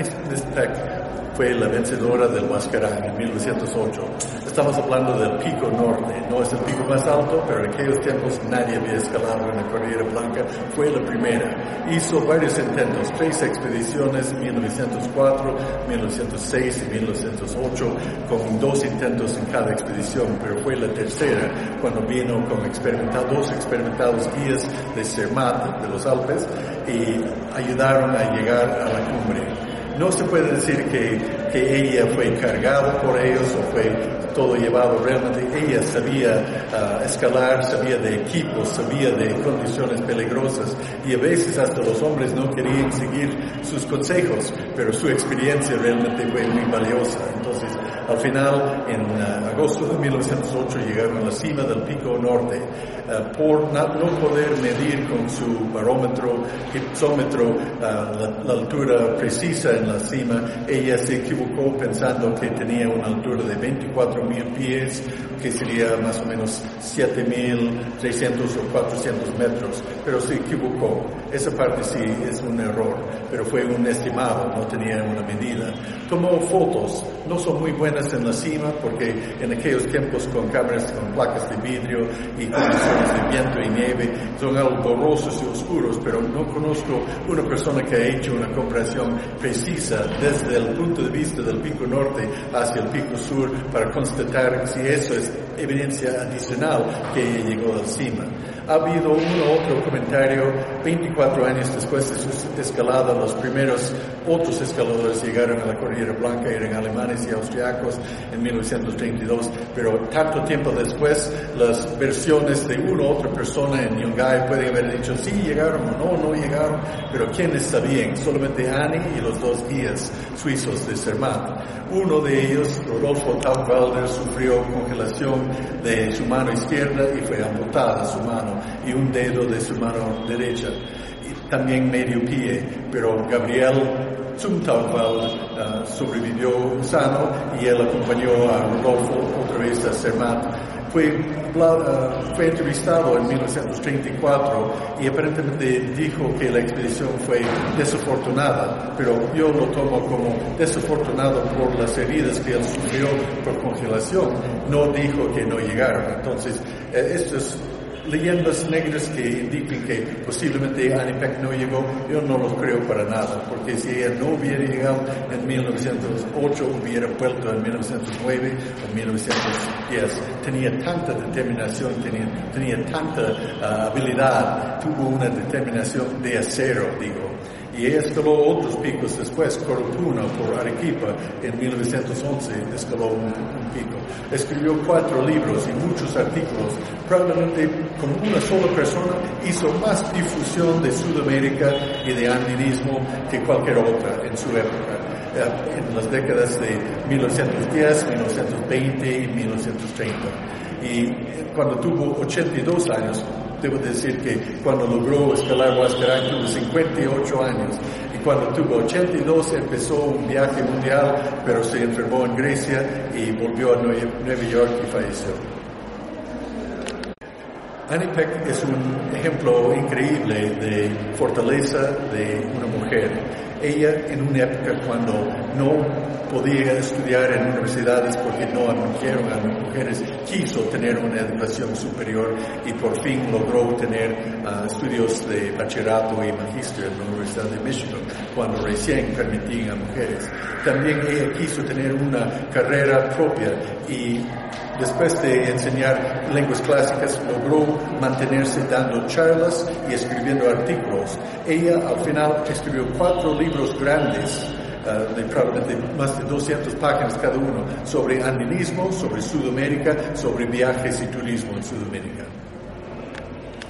cbp.gov/careers. fue la vencedora del Huascarán en 1908. Estamos hablando del pico norte, no es el pico más alto, pero en aquellos tiempos nadie había escalado en la Cordillera Blanca, fue la primera. Hizo varios intentos, tres expediciones, 1904, 1906 y 1908, con dos intentos en cada expedición, pero fue la tercera cuando vino con experimentados, dos experimentados guías de Zermatt, de los Alpes, y ayudaron a llegar a la cumbre. No se puede decir que, que ella fue cargada por ellos o fue todo llevado. Realmente ella sabía uh, escalar, sabía de equipos, sabía de condiciones peligrosas y a veces hasta los hombres no querían seguir sus consejos, pero su experiencia realmente fue muy valiosa. Entonces, al final, en uh, agosto de 1908 llegaron a la cima del pico norte. Uh, por no, poder medir con su barómetro, hipsómetro, la, la altura precisa en la cima, ella se equivocó pensando que tenía una altura de 24 mil pies, que sería más o menos 7.300 o 400 metros, pero se equivocó. Esa parte sí es un error, pero fue un estimado, no tenía una medida. Tomó fotos, no son muy buenas en la cima porque en aquellos tiempos con cámaras con placas de vidrio y condiciones de viento y nieve son algo borrosos y oscuros, pero no conozco una persona que ha hecho una comparación precisa desde el punto de vista del pico norte hacia el pico sur para constatar si eso es evidencia adicional que llegó a la cima. Ha habido uno otro comentario, 24 años después de su escalada, los primeros otros escaladores llegaron a la Cordillera Blanca, eran alemanes y austriacos en 1932, pero tanto tiempo después, las versiones de una u otra persona en Yungay pueden haber dicho, sí, llegaron o no, no llegaron, pero ¿quiénes sabían? Solamente Annie y los dos guías suizos de Zermatt. Uno de ellos, Rodolfo Taubwalder, sufrió congelación de su mano izquierda y fue amputada su mano y un dedo de su mano derecha. Y también medio pie, pero Gabriel Zumtauwald uh, sobrevivió sano y él acompañó a Rodolfo otra vez a Zermatt. Fue, uh, fue entrevistado en 1934 y aparentemente dijo que la expedición fue desafortunada, pero yo lo tomo como desafortunado por las heridas que él sufrió por congelación. No dijo que no llegaron. Entonces, eh, esto es leyendas negras que indican que posiblemente Annie Peck no llegó, yo no lo creo para nada, porque si ella no hubiera llegado en 1908, hubiera vuelto en 1909 o 1910. Tenía tanta determinación, tenía, tenía tanta uh, habilidad, tuvo una determinación de acero, digo. Y escaló otros picos después, Corupuna por Arequipa en 1911 escaló un, un, pico. Escribió cuatro libros y muchos artículos. Probablemente con una sola persona hizo más difusión de Sudamérica y de andinismo que cualquier otra en su época en las décadas de 1910, 1920 y 1930. Y cuando tuvo 82 años, debo decir que cuando logró escalar Huascarán tuvo 58 años y cuando tuvo 82 empezó un viaje mundial, pero se enfermó en Grecia y volvió a Nueva York y falleció. Annie Peck es un ejemplo increíble de fortaleza de una mujer. Ella en una época cuando no podía estudiar en universidades porque no admitieron a las mujeres, quiso tener una educación superior y por fin logró tener uh, estudios de bachillerato y magíster en la Universidad de Michigan, cuando recién permitían a mujeres. También ella quiso tener una carrera propia y después de enseñar lenguas clásicas, logró mantenerse dando charlas y escribiendo artículos. Ella al final escribió cuatro libros grandes uh, de probablemente más de 200 páginas cada uno sobre andinismo, sobre Sudamérica, sobre viajes y turismo en Sudamérica.